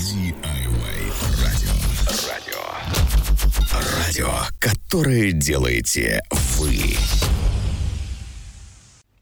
DIY радио. Радио. Радио, которое делаете вы.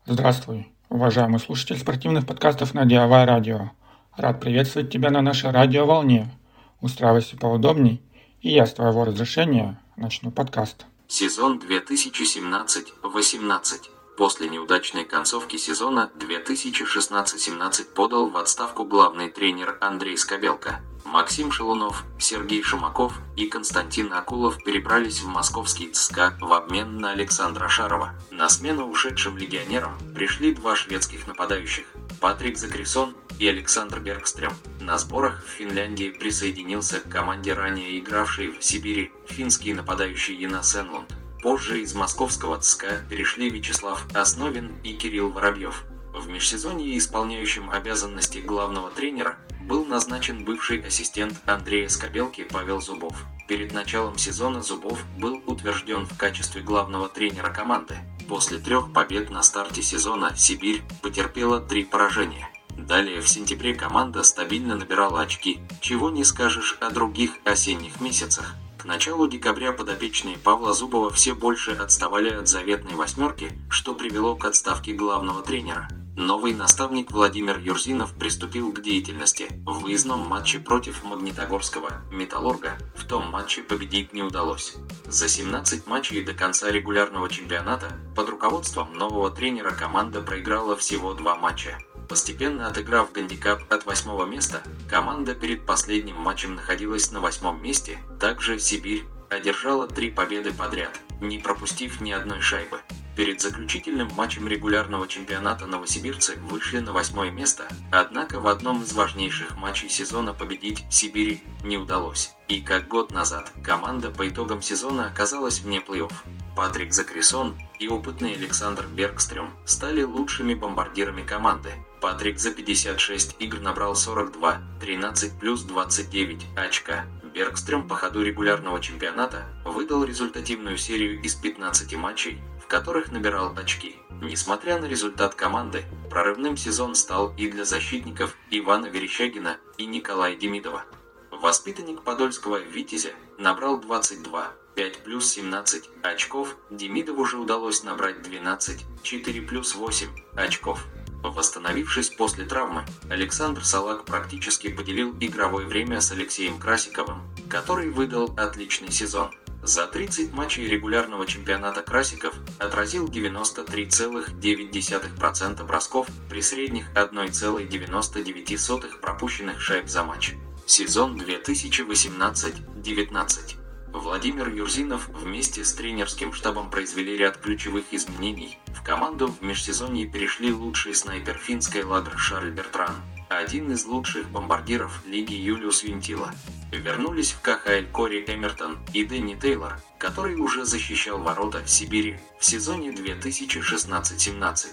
Здравствуй, уважаемый слушатель спортивных подкастов на DIY радио. Рад приветствовать тебя на нашей радиоволне. Устраивайся поудобней, и я с твоего разрешения начну подкаст. Сезон 2017-18. После неудачной концовки сезона 2016-17 подал в отставку главный тренер Андрей Скобелко. Максим Шелунов, Сергей Шумаков и Константин Акулов перебрались в московский ЦСКА в обмен на Александра Шарова. На смену ушедшим легионерам пришли два шведских нападающих – Патрик Закрисон и Александр Бергстрем. На сборах в Финляндии присоединился к команде ранее игравшей в Сибири финский нападающий Яна Сенлунд. Позже из московского ЦСКА перешли Вячеслав Основин и Кирилл Воробьев. В межсезонье исполняющим обязанности главного тренера был назначен бывший ассистент Андрея Скобелки Павел Зубов. Перед началом сезона Зубов был утвержден в качестве главного тренера команды. После трех побед на старте сезона Сибирь потерпела три поражения. Далее в сентябре команда стабильно набирала очки, чего не скажешь о других осенних месяцах. К началу декабря подопечные Павла Зубова все больше отставали от заветной восьмерки, что привело к отставке главного тренера. Новый наставник Владимир Юрзинов приступил к деятельности. В выездном матче против Магнитогорского «Металлурга» в том матче победить не удалось. За 17 матчей до конца регулярного чемпионата под руководством нового тренера команда проиграла всего два матча. Постепенно отыграв гандикап от восьмого места, команда перед последним матчем находилась на восьмом месте. Также Сибирь одержала три победы подряд, не пропустив ни одной шайбы. Перед заключительным матчем регулярного чемпионата новосибирцы вышли на восьмое место, однако в одном из важнейших матчей сезона победить Сибири не удалось. И как год назад, команда по итогам сезона оказалась вне плей-офф. Патрик Закрисон и опытный Александр Бергстрем стали лучшими бомбардирами команды. Патрик за 56 игр набрал 42, 13 плюс 29 очка. Бергстрем по ходу регулярного чемпионата выдал результативную серию из 15 матчей, в которых набирал очки. Несмотря на результат команды, прорывным сезон стал и для защитников Ивана Верещагина и Николая Демидова. Воспитанник подольского «Витязя» набрал 22, 5 плюс 17 очков, Демидову же удалось набрать 12, 4 плюс 8 очков. Восстановившись после травмы, Александр Салак практически поделил игровое время с Алексеем Красиковым, который выдал отличный сезон. За 30 матчей регулярного чемпионата Красиков отразил 93,9% бросков при средних 1,99 пропущенных шайб за матч. Сезон 2018-19. Владимир Юрзинов вместе с тренерским штабом произвели ряд ключевых изменений. В команду в межсезонье перешли лучший снайпер финской ладр Шарль Бертран, один из лучших бомбардиров лиги Юлиус Винтила. Вернулись в КХЛ Кори Эмертон и Дэнни Тейлор, который уже защищал ворота Сибири в сезоне 2016-17.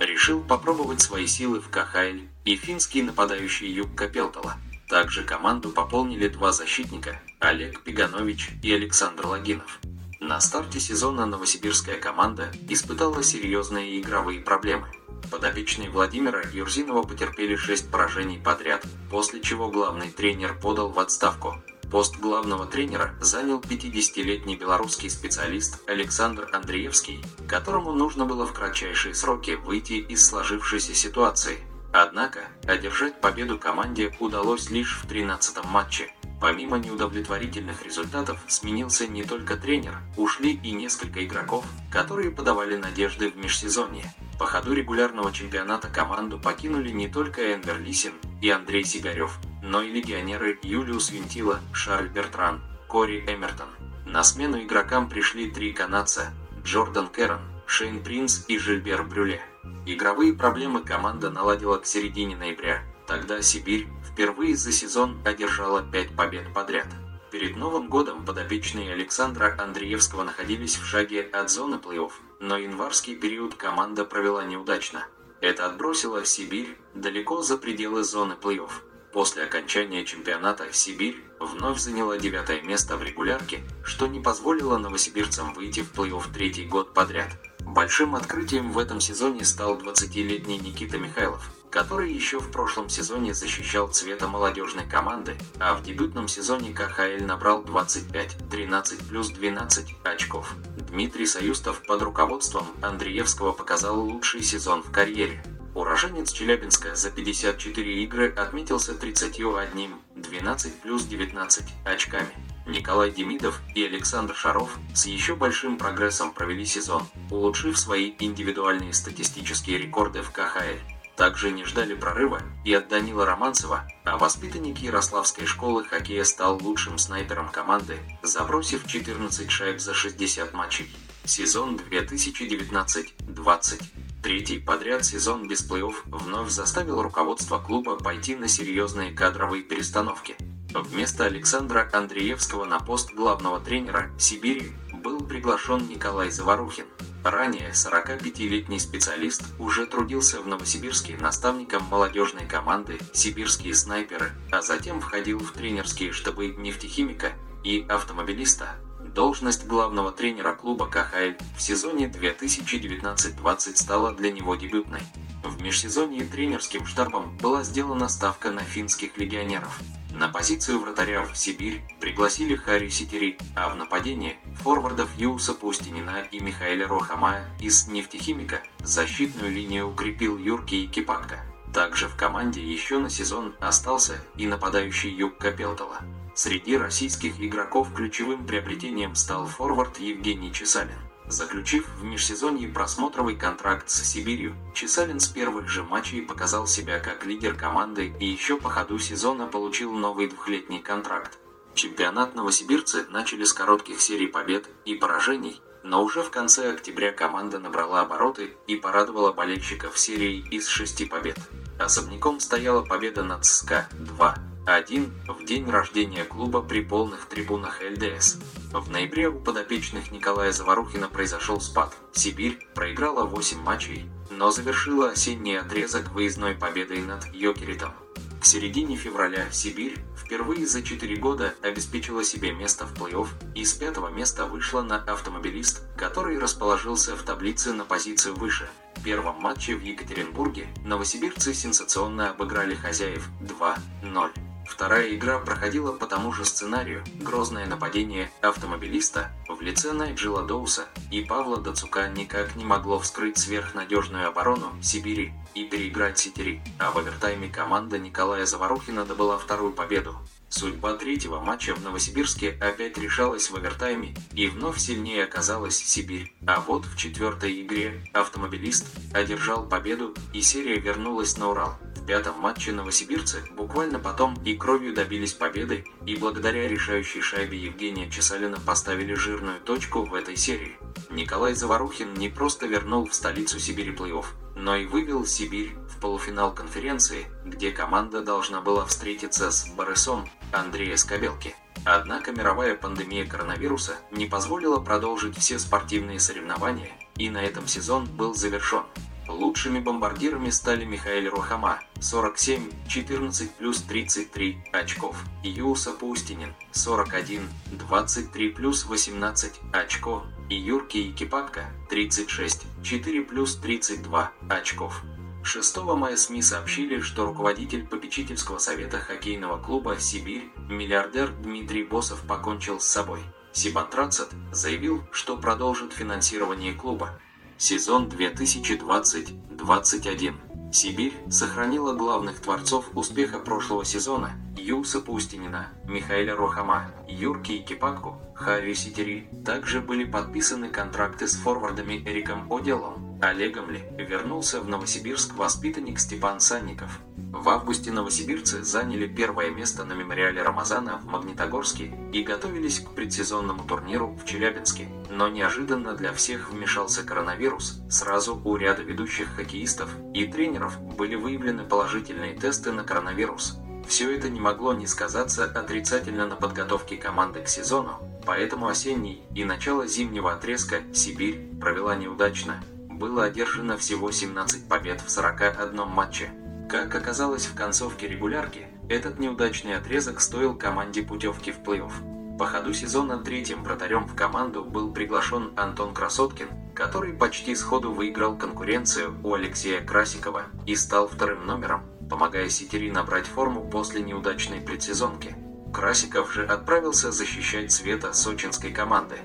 Решил попробовать свои силы в КХЛ и финский нападающий Юкка Пелтала. Также команду пополнили два защитника – Олег Пиганович и Александр Логинов. На старте сезона новосибирская команда испытала серьезные игровые проблемы. Подопечные Владимира Юрзинова потерпели 6 поражений подряд, после чего главный тренер подал в отставку. Пост главного тренера занял 50-летний белорусский специалист Александр Андреевский, которому нужно было в кратчайшие сроки выйти из сложившейся ситуации – Однако, одержать победу команде удалось лишь в 13-м матче. Помимо неудовлетворительных результатов, сменился не только тренер, ушли и несколько игроков, которые подавали надежды в межсезонье. По ходу регулярного чемпионата команду покинули не только Энвер Лисин и Андрей Сигарев, но и легионеры Юлиус Винтила, Шарль Бертран, Кори Эмертон. На смену игрокам пришли три канадца – Джордан Керрон, Шейн Принц и Жильбер Брюле. Игровые проблемы команда наладила к середине ноября. Тогда Сибирь впервые за сезон одержала 5 побед подряд. Перед Новым годом подопечные Александра Андреевского находились в шаге от зоны плей-офф, но январский период команда провела неудачно. Это отбросило Сибирь далеко за пределы зоны плей-офф. После окончания чемпионата Сибирь вновь заняла девятое место в регулярке, что не позволило новосибирцам выйти в плей-офф третий год подряд. Большим открытием в этом сезоне стал 20-летний Никита Михайлов, который еще в прошлом сезоне защищал цвета молодежной команды, а в дебютном сезоне КХЛ набрал 25, 13 плюс 12 очков. Дмитрий Союстов под руководством Андреевского показал лучший сезон в карьере. Уроженец Челябинска за 54 игры отметился 31, 12 плюс 19 очками. Николай Демидов и Александр Шаров с еще большим прогрессом провели сезон, улучшив свои индивидуальные статистические рекорды в КХЛ. Также не ждали прорыва и от Данила Романцева, а воспитанник Ярославской школы хоккея стал лучшим снайпером команды, забросив 14 шайб за 60 матчей. Сезон 2019-20. Третий подряд сезон без плей-офф вновь заставил руководство клуба пойти на серьезные кадровые перестановки. Вместо Александра Андреевского на пост главного тренера Сибири был приглашен Николай Заварухин. Ранее 45-летний специалист уже трудился в Новосибирске наставником молодежной команды «Сибирские снайперы», а затем входил в тренерские штабы нефтехимика и автомобилиста. Должность главного тренера клуба КХЛ в сезоне 2019-20 стала для него дебютной. В межсезонье тренерским штабом была сделана ставка на финских легионеров. На позицию вратаря в Сибирь пригласили Харри Ситери, а в нападении – форвардов Юуса Пустинина и Михаэля Рохамая из «Нефтехимика» защитную линию укрепил Юрки Кипатко. Также в команде еще на сезон остался и нападающий Юг Капелтала. Среди российских игроков ключевым приобретением стал форвард Евгений Чесалин. Заключив в межсезонье просмотровый контракт с Сибирью, Чесалин с первых же матчей показал себя как лидер команды и еще по ходу сезона получил новый двухлетний контракт. Чемпионат новосибирцы начали с коротких серий побед и поражений, но уже в конце октября команда набрала обороты и порадовала болельщиков серией из шести побед. Особняком стояла победа над СКА 2 один в день рождения клуба при полных трибунах ЛДС. В ноябре у подопечных Николая Заварухина произошел спад. Сибирь проиграла 8 матчей, но завершила осенний отрезок выездной победой над Йокеритом. К середине февраля Сибирь впервые за 4 года обеспечила себе место в плей-офф и с пятого места вышла на автомобилист, который расположился в таблице на позицию выше. В первом матче в Екатеринбурге новосибирцы сенсационно обыграли хозяев 2-0. Вторая игра проходила по тому же сценарию. Грозное нападение автомобилиста в лице Найджела Доуса и Павла Дацука никак не могло вскрыть сверхнадежную оборону Сибири и переиграть Ситери, а в овертайме команда Николая Заварухина добыла вторую победу. Судьба третьего матча в Новосибирске опять решалась в овертайме, и вновь сильнее оказалась Сибирь. А вот в четвертой игре автомобилист одержал победу, и серия вернулась на Урал пятом матче новосибирцы буквально потом и кровью добились победы, и благодаря решающей шайбе Евгения Чесалина поставили жирную точку в этой серии. Николай Заварухин не просто вернул в столицу Сибири плей-офф, но и вывел Сибирь в полуфинал конференции, где команда должна была встретиться с Борисом Андрея Скобелки. Однако мировая пандемия коронавируса не позволила продолжить все спортивные соревнования, и на этом сезон был завершен. Лучшими бомбардирами стали Михаил Рухама 47, 14 плюс 33 очков, Юса Пустинин 41, 23 плюс 18 очков, и Юрки Якипатко 36, 4 плюс 32 очков. 6 мая СМИ сообщили, что руководитель попечительского совета хоккейного клуба «Сибирь» миллиардер Дмитрий Босов покончил с собой. Сибантрацет заявил, что продолжит финансирование клуба. Сезон 2020-21. Сибирь сохранила главных творцов успеха прошлого сезона Юса Пустинина, Михаила Рохама, Юрки Кипатку, Харри Ситери. Также были подписаны контракты с форвардами Эриком Оделом, Олегом Ли. Вернулся в Новосибирск воспитанник Степан Санников. В августе новосибирцы заняли первое место на мемориале Рамазана в Магнитогорске и готовились к предсезонному турниру в Челябинске. Но неожиданно для всех вмешался коронавирус. Сразу у ряда ведущих хоккеистов и тренеров были выявлены положительные тесты на коронавирус. Все это не могло не сказаться отрицательно на подготовке команды к сезону, поэтому осенний и начало зимнего отрезка Сибирь провела неудачно. Было одержано всего 17 побед в 41 матче. Как оказалось в концовке регулярки, этот неудачный отрезок стоил команде путевки в плей-офф. По ходу сезона третьим вратарем в команду был приглашен Антон Красоткин, который почти сходу выиграл конкуренцию у Алексея Красикова и стал вторым номером, помогая Ситери набрать форму после неудачной предсезонки. Красиков же отправился защищать цвета сочинской команды.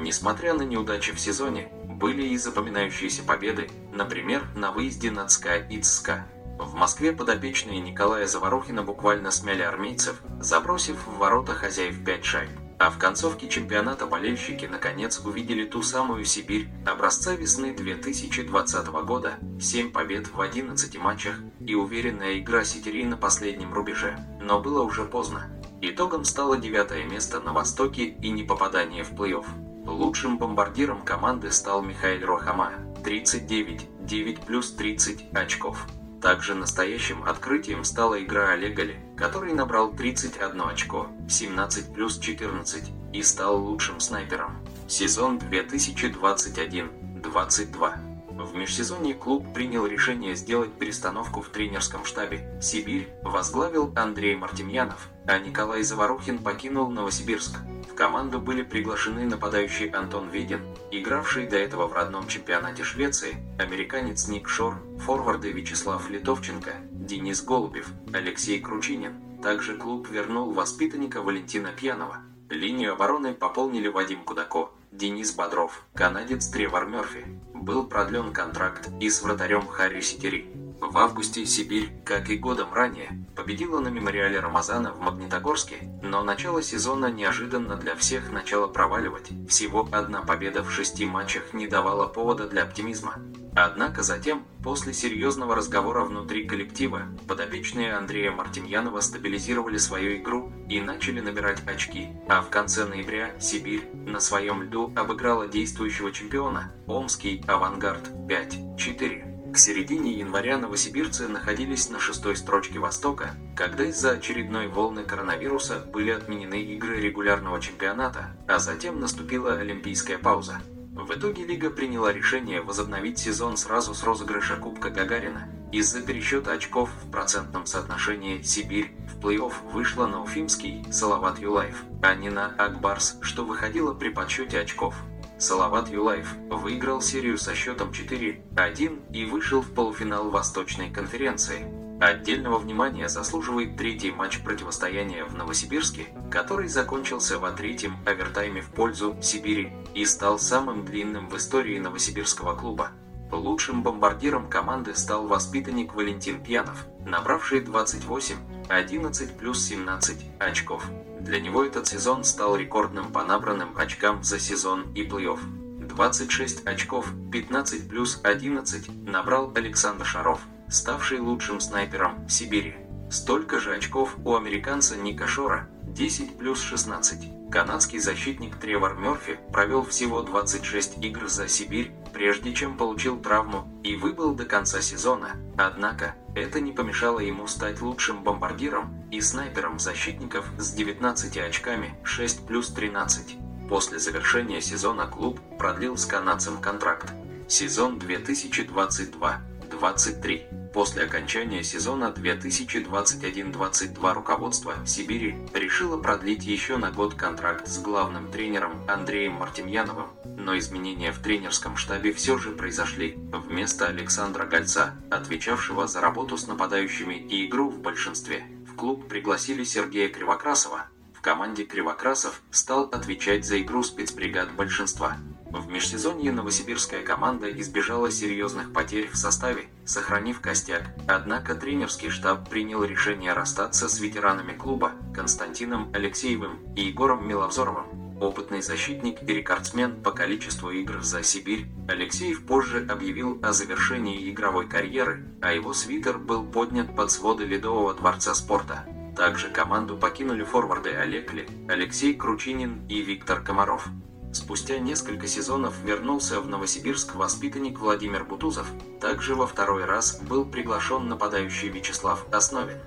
Несмотря на неудачи в сезоне, были и запоминающиеся победы, например, на выезде и ЦСКА. В Москве подопечные Николая Заварухина буквально смяли армейцев, забросив в ворота хозяев 5 шайб. А в концовке чемпионата болельщики наконец увидели ту самую Сибирь образца весны 2020 года, 7 побед в 11 матчах и уверенная игра Ситери на последнем рубеже. Но было уже поздно. Итогом стало девятое место на Востоке и не попадание в плей-офф. Лучшим бомбардиром команды стал Михаил Рохама, 39, 9 плюс 30 очков. Также настоящим открытием стала игра Олегали, который набрал 31 очко, 17 плюс 14, и стал лучшим снайпером. Сезон 2021-22. В межсезонье клуб принял решение сделать перестановку в тренерском штабе. Сибирь возглавил Андрей Мартемьянов, а Николай Заварухин покинул Новосибирск. В команду были приглашены нападающий Антон Ведин, игравший до этого в родном чемпионате Швеции, американец Ник Шор, форварды Вячеслав Литовченко, Денис Голубев, Алексей Кручинин. Также клуб вернул воспитанника Валентина Пьянова. Линию обороны пополнили Вадим Кудако, Денис Бодров, канадец Тревор Мерфи. Был продлен контракт и с вратарем Харри Ситери. В августе Сибирь, как и годом ранее, победила на мемориале Рамазана в Магнитогорске, но начало сезона неожиданно для всех начало проваливать. Всего одна победа в шести матчах не давала повода для оптимизма. Однако затем, после серьезного разговора внутри коллектива, подопечные Андрея Мартемьянова стабилизировали свою игру и начали набирать очки, а в конце ноября Сибирь на своем льду обыграла действующего чемпиона Омский Авангард 5-4. К середине января новосибирцы находились на шестой строчке Востока, когда из-за очередной волны коронавируса были отменены игры регулярного чемпионата, а затем наступила олимпийская пауза. В итоге Лига приняла решение возобновить сезон сразу с розыгрыша Кубка Гагарина. Из-за пересчета очков в процентном соотношении Сибирь в плей-офф вышла на Уфимский Салават Юлаев, а не на Акбарс, что выходило при подсчете очков. Салават Юлаев выиграл серию со счетом 4-1 и вышел в полуфинал Восточной конференции. Отдельного внимания заслуживает третий матч противостояния в Новосибирске, который закончился во третьем овертайме в пользу Сибири и стал самым длинным в истории новосибирского клуба. Лучшим бомбардиром команды стал воспитанник Валентин Пьянов, набравший 28, 11 плюс 17 очков. Для него этот сезон стал рекордным по набранным очкам за сезон и плей-офф. 26 очков, 15 плюс 11 набрал Александр Шаров, ставший лучшим снайпером Сибири. Столько же очков у американца Ника Шора, 10 плюс 16. Канадский защитник Тревор Мерфи провел всего 26 игр за Сибирь, прежде чем получил травму и выбыл до конца сезона. Однако, это не помешало ему стать лучшим бомбардиром и снайпером защитников с 19 очками 6 плюс 13. После завершения сезона клуб продлил с канадцем контракт. Сезон 2022-23. После окончания сезона 2021-22 руководство Сибири решило продлить еще на год контракт с главным тренером Андреем Мартемьяновым, но изменения в тренерском штабе все же произошли. Вместо Александра Гольца, отвечавшего за работу с нападающими и игру в большинстве, в клуб пригласили Сергея Кривокрасова. В команде Кривокрасов стал отвечать за игру спецбригад большинства. В межсезонье новосибирская команда избежала серьезных потерь в составе, сохранив костяк. Однако тренерский штаб принял решение расстаться с ветеранами клуба Константином Алексеевым и Егором Миловзоровым. Опытный защитник и рекордсмен по количеству игр за Сибирь, Алексеев позже объявил о завершении игровой карьеры, а его свитер был поднят под своды Ледового дворца спорта. Также команду покинули форварды Олег Ли, Алексей Кручинин и Виктор Комаров. Спустя несколько сезонов вернулся в Новосибирск воспитанник Владимир Бутузов. Также во второй раз был приглашен нападающий Вячеслав Основин.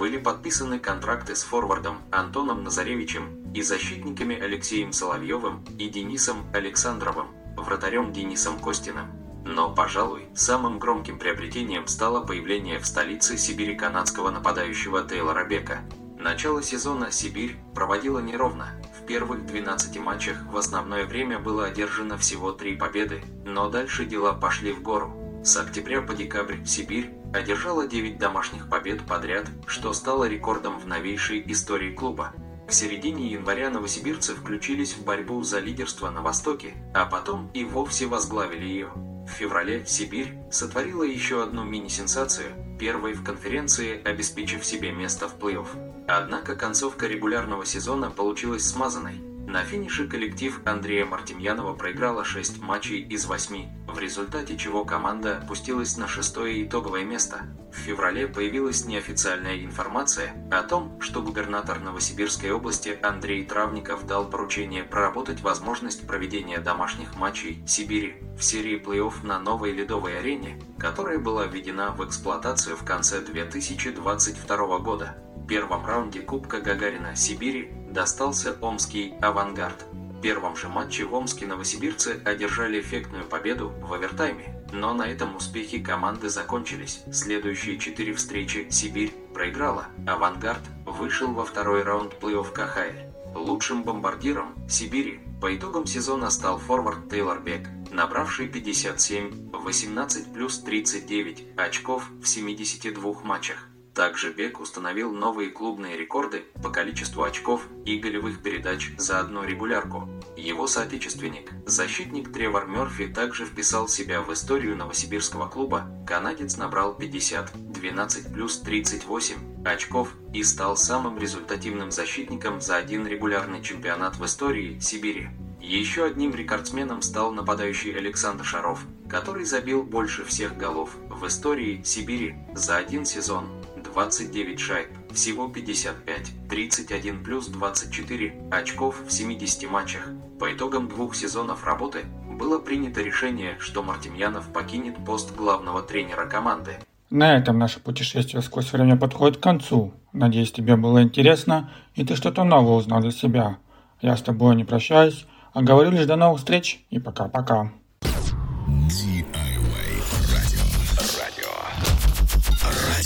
Были подписаны контракты с форвардом Антоном Назаревичем и защитниками Алексеем Соловьевым и Денисом Александровым, вратарем Денисом Костиным. Но, пожалуй, самым громким приобретением стало появление в столице Сибири канадского нападающего Тейлора Бека. Начало сезона Сибирь проводила неровно. В первых 12 матчах в основное время было одержано всего 3 победы, но дальше дела пошли в гору. С октября по декабрь Сибирь одержала 9 домашних побед подряд, что стало рекордом в новейшей истории клуба. К середине января новосибирцы включились в борьбу за лидерство на Востоке, а потом и вовсе возглавили ее. В феврале Сибирь сотворила еще одну мини-сенсацию, первой в конференции, обеспечив себе место в плей-офф. Однако концовка регулярного сезона получилась смазанной. На финише коллектив Андрея Мартемьянова проиграла 6 матчей из 8, в результате чего команда опустилась на шестое итоговое место. В феврале появилась неофициальная информация о том, что губернатор Новосибирской области Андрей Травников дал поручение проработать возможность проведения домашних матчей Сибири в серии плей-офф на новой ледовой арене, которая была введена в эксплуатацию в конце 2022 года. Первом раунде Кубка Гагарина Сибири достался омский «Авангард». В первом же матче в Омске новосибирцы одержали эффектную победу в овертайме, но на этом успехи команды закончились. Следующие четыре встречи Сибирь проиграла, «Авангард» вышел во второй раунд плей-офф КХЛ. Лучшим бомбардиром Сибири по итогам сезона стал форвард Тейлор Бек, набравший 57, 18 плюс 39 очков в 72 матчах. Также Бек установил новые клубные рекорды по количеству очков и голевых передач за одну регулярку. Его соотечественник, защитник Тревор Мёрфи, также вписал себя в историю новосибирского клуба. Канадец набрал 50, 12 плюс 38 очков и стал самым результативным защитником за один регулярный чемпионат в истории Сибири. Еще одним рекордсменом стал нападающий Александр Шаров, который забил больше всех голов в истории Сибири за один сезон 29 шайб, всего 55, 31 плюс 24 очков в 70 матчах. По итогам двух сезонов работы было принято решение, что Мартемьянов покинет пост главного тренера команды. На этом наше путешествие сквозь время подходит к концу. Надеюсь, тебе было интересно и ты что-то новое узнал для себя. Я с тобой не прощаюсь, а говорю лишь до новых встреч и пока-пока.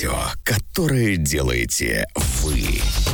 Радио, которое делаете вы.